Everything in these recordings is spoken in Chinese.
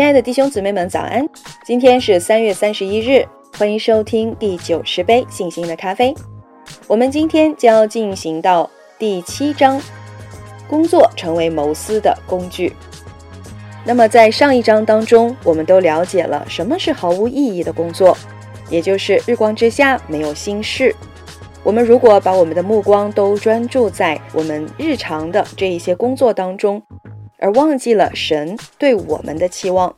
亲爱的弟兄姊妹们，早安！今天是三月三十一日，欢迎收听第九十杯信心的咖啡。我们今天将要进行到第七章，工作成为谋私的工具。那么在上一章当中，我们都了解了什么是毫无意义的工作，也就是日光之下没有心事。我们如果把我们的目光都专注在我们日常的这一些工作当中，而忘记了神对我们的期望，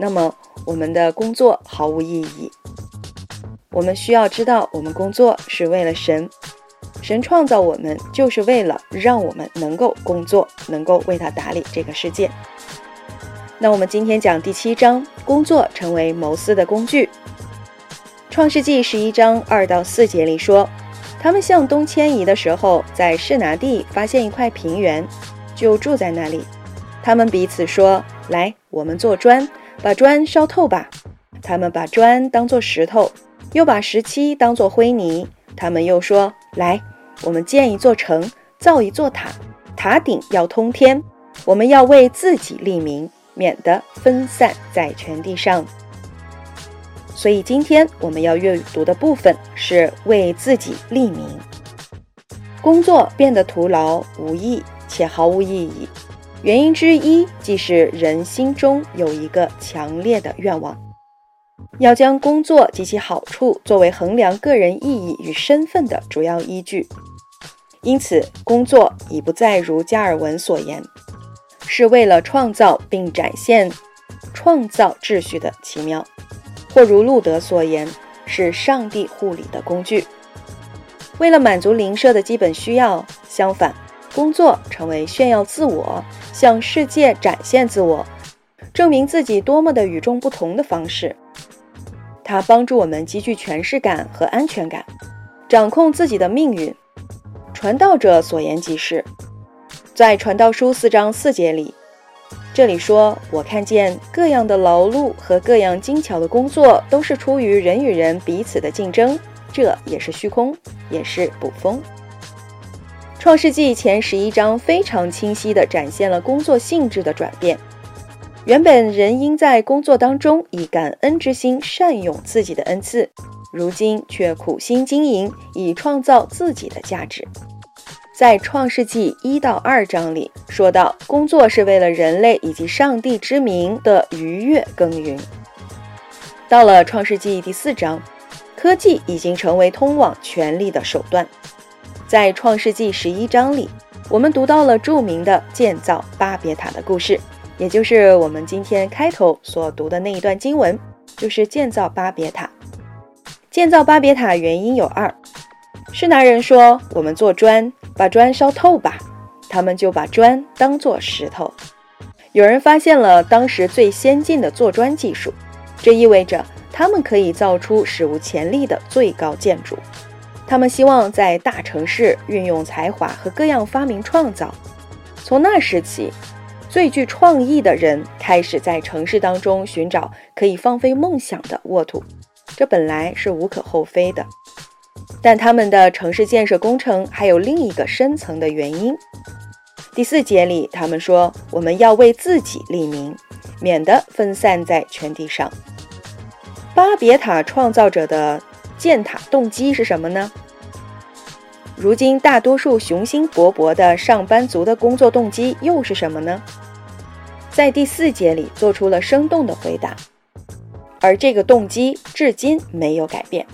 那么我们的工作毫无意义。我们需要知道，我们工作是为了神，神创造我们就是为了让我们能够工作，能够为他打理这个世界。那我们今天讲第七章，工作成为谋私的工具。创世纪十一章二到四节里说，他们向东迁移的时候，在士拿地发现一块平原，就住在那里。他们彼此说：“来，我们做砖，把砖烧透吧。”他们把砖当作石头，又把石漆当作灰泥。他们又说：“来，我们建一座城，造一座塔，塔顶要通天。我们要为自己立名，免得分散在全地上。”所以今天我们要阅读的部分是为自己立名。工作变得徒劳无益且毫无意义。原因之一，即是人心中有一个强烈的愿望，要将工作及其好处作为衡量个人意义与身份的主要依据。因此，工作已不再如加尔文所言，是为了创造并展现创造秩序的奇妙，或如路德所言，是上帝护理的工具，为了满足灵舍的基本需要。相反。工作成为炫耀自我、向世界展现自我、证明自己多么的与众不同的方式。它帮助我们积聚权势感和安全感，掌控自己的命运。传道者所言即是，在传道书四章四节里，这里说：“我看见各样的劳碌和各样精巧的工作，都是出于人与人彼此的竞争，这也是虚空，也是捕风。”创世纪前十一章非常清晰地展现了工作性质的转变。原本人应在工作当中以感恩之心善用自己的恩赐，如今却苦心经营，以创造自己的价值。在创世纪一到二章里说到，工作是为了人类以及上帝之名的愉悦耕耘。到了创世纪第四章，科技已经成为通往权力的手段。在创世纪十一章里，我们读到了著名的建造巴别塔的故事，也就是我们今天开头所读的那一段经文，就是建造巴别塔。建造巴别塔原因有二：是拿人说我们做砖，把砖烧透吧，他们就把砖当做石头。有人发现了当时最先进的做砖技术，这意味着他们可以造出史无前例的最高建筑。他们希望在大城市运用才华和各样发明创造。从那时起，最具创意的人开始在城市当中寻找可以放飞梦想的沃土。这本来是无可厚非的，但他们的城市建设工程还有另一个深层的原因。第四节里，他们说：“我们要为自己立名，免得分散在全地上。”巴别塔创造者的。建塔动机是什么呢？如今大多数雄心勃勃的上班族的工作动机又是什么呢？在第四节里做出了生动的回答，而这个动机至今没有改变，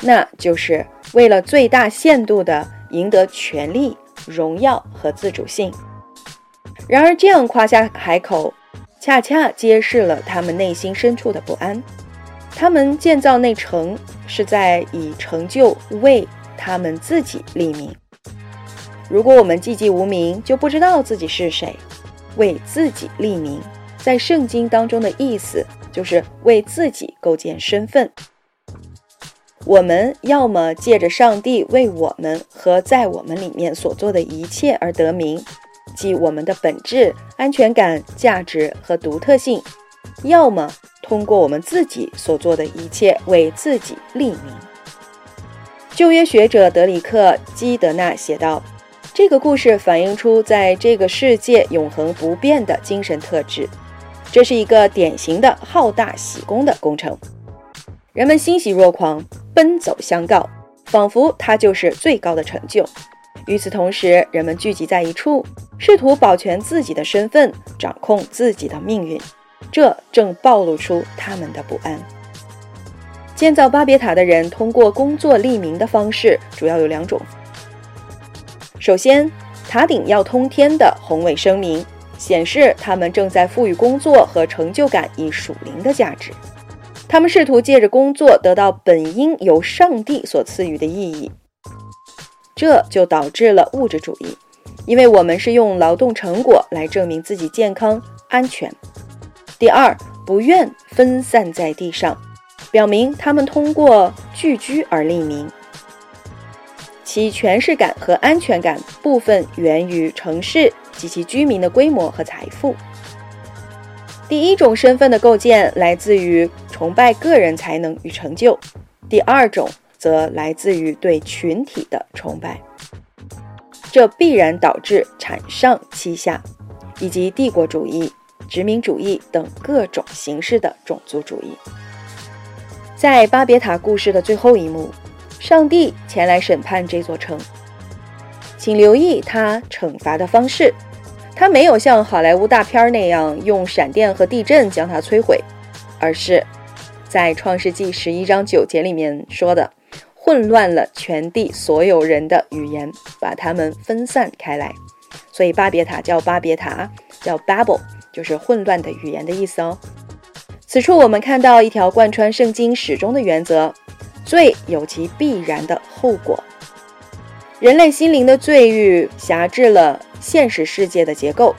那就是为了最大限度的赢得权力、荣耀和自主性。然而，这样夸下海口，恰恰揭示了他们内心深处的不安。他们建造那城。是在以成就为他们自己立名。如果我们寂寂无名，就不知道自己是谁。为自己立名，在圣经当中的意思就是为自己构建身份。我们要么借着上帝为我们和在我们里面所做的一切而得名，即我们的本质、安全感、价值和独特性；要么。通过我们自己所做的一切为自己立名。旧约学者德里克·基德纳写道：“这个故事反映出在这个世界永恒不变的精神特质，这是一个典型的好大喜功的工程，人们欣喜若狂，奔走相告，仿佛它就是最高的成就。与此同时，人们聚集在一处，试图保全自己的身份，掌控自己的命运，这正暴露出他们的不安。建造巴别塔的人通过工作立名的方式，主要有两种。首先，塔顶要通天的宏伟声明，显示他们正在赋予工作和成就感以属灵的价值。他们试图借着工作得到本应由上帝所赐予的意义。这就导致了物质主义，因为我们是用劳动成果来证明自己健康安全。第二，不愿分散在地上，表明他们通过聚居而立名，其权势感和安全感部分源于城市及其居民的规模和财富。第一种身份的构建来自于崇拜个人才能与成就，第二种。则来自于对群体的崇拜，这必然导致产上欺下，以及帝国主义、殖民主义等各种形式的种族主义。在巴别塔故事的最后一幕，上帝前来审判这座城，请留意他惩罚的方式，他没有像好莱坞大片那样用闪电和地震将它摧毁，而是在创世纪十一章九节里面说的。混乱了全地所有人的语言，把他们分散开来，所以巴别塔叫巴别塔，叫 Babel，就是混乱的语言的意思哦。此处我们看到一条贯穿圣经始终的原则：罪有其必然的后果。人类心灵的罪欲辖制了现实世界的结构，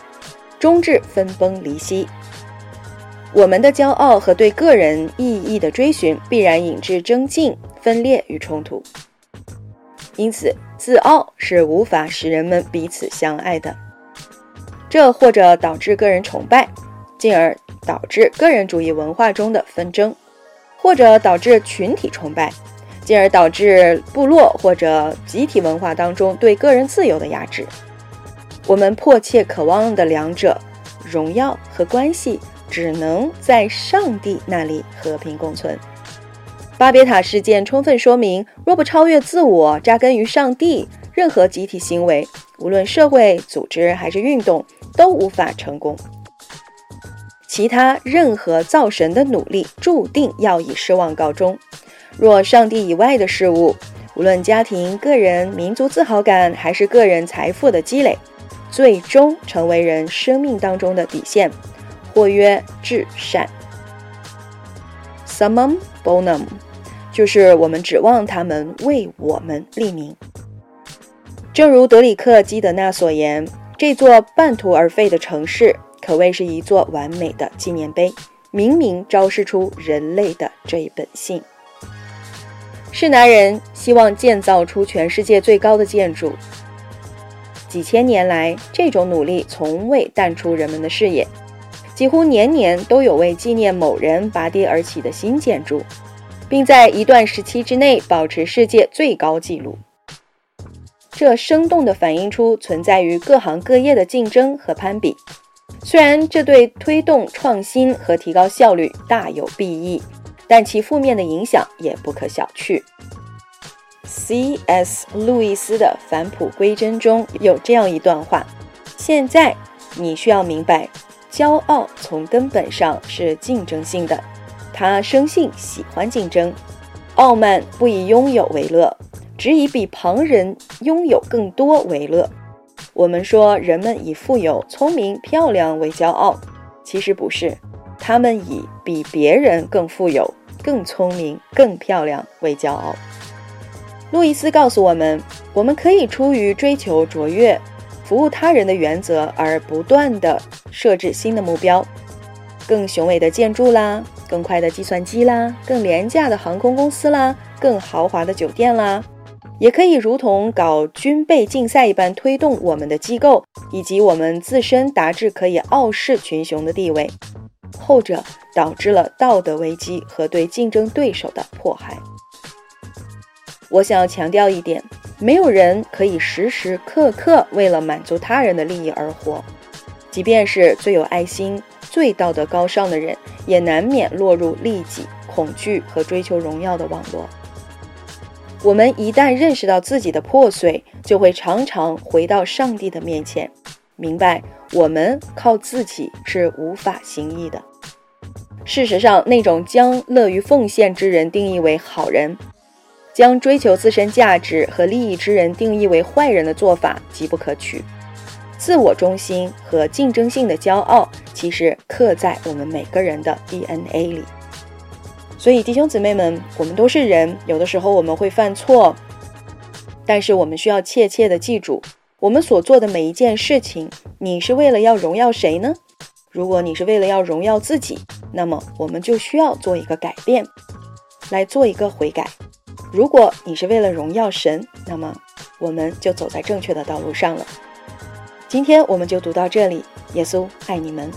终至分崩离析。我们的骄傲和对个人意义的追寻，必然引致争竞。分裂与冲突，因此自傲是无法使人们彼此相爱的。这或者导致个人崇拜，进而导致个人主义文化中的纷争；或者导致群体崇拜，进而导致部落或者集体文化当中对个人自由的压制。我们迫切渴望的两者——荣耀和关系，只能在上帝那里和平共存。巴别塔事件充分说明，若不超越自我，扎根于上帝，任何集体行为，无论社会组织还是运动，都无法成功。其他任何造神的努力，注定要以失望告终。若上帝以外的事物，无论家庭、个人、民族自豪感，还是个人财富的积累，最终成为人生命当中的底线，或曰至善。Summum bonum。就是我们指望他们为我们立名。正如德里克·基德纳所言，这座半途而废的城市可谓是一座完美的纪念碑，明明昭示出人类的这一本性。是男人希望建造出全世界最高的建筑，几千年来，这种努力从未淡出人们的视野，几乎年年都有为纪念某人拔地而起的新建筑。并在一段时期之内保持世界最高纪录，这生动地反映出存在于各行各业的竞争和攀比。虽然这对推动创新和提高效率大有裨益，但其负面的影响也不可小觑。C.S. 路易斯的《返璞归真》中有这样一段话：“现在你需要明白，骄傲从根本上是竞争性的。”他生性喜欢竞争，傲慢不以拥有为乐，只以比旁人拥有更多为乐。我们说人们以富有、聪明、漂亮为骄傲，其实不是，他们以比别人更富有、更聪明、更漂亮为骄傲。路易斯告诉我们，我们可以出于追求卓越、服务他人的原则而不断地设置新的目标，更雄伟的建筑啦。更快的计算机啦，更廉价的航空公司啦，更豪华的酒店啦，也可以如同搞军备竞赛一般推动我们的机构以及我们自身达至可以傲视群雄的地位。后者导致了道德危机和对竞争对手的迫害。我想要强调一点：没有人可以时时刻刻为了满足他人的利益而活，即便是最有爱心。最道德高尚的人，也难免落入利己、恐惧和追求荣耀的网络。我们一旦认识到自己的破碎，就会常常回到上帝的面前，明白我们靠自己是无法行义的。事实上，那种将乐于奉献之人定义为好人，将追求自身价值和利益之人定义为坏人的做法极不可取。自我中心和竞争性的骄傲，其实刻在我们每个人的 DNA 里。所以，弟兄姊妹们，我们都是人，有的时候我们会犯错，但是我们需要切切的记住，我们所做的每一件事情，你是为了要荣耀谁呢？如果你是为了要荣耀自己，那么我们就需要做一个改变，来做一个悔改。如果你是为了荣耀神，那么我们就走在正确的道路上了。今天我们就读到这里，耶稣爱你们。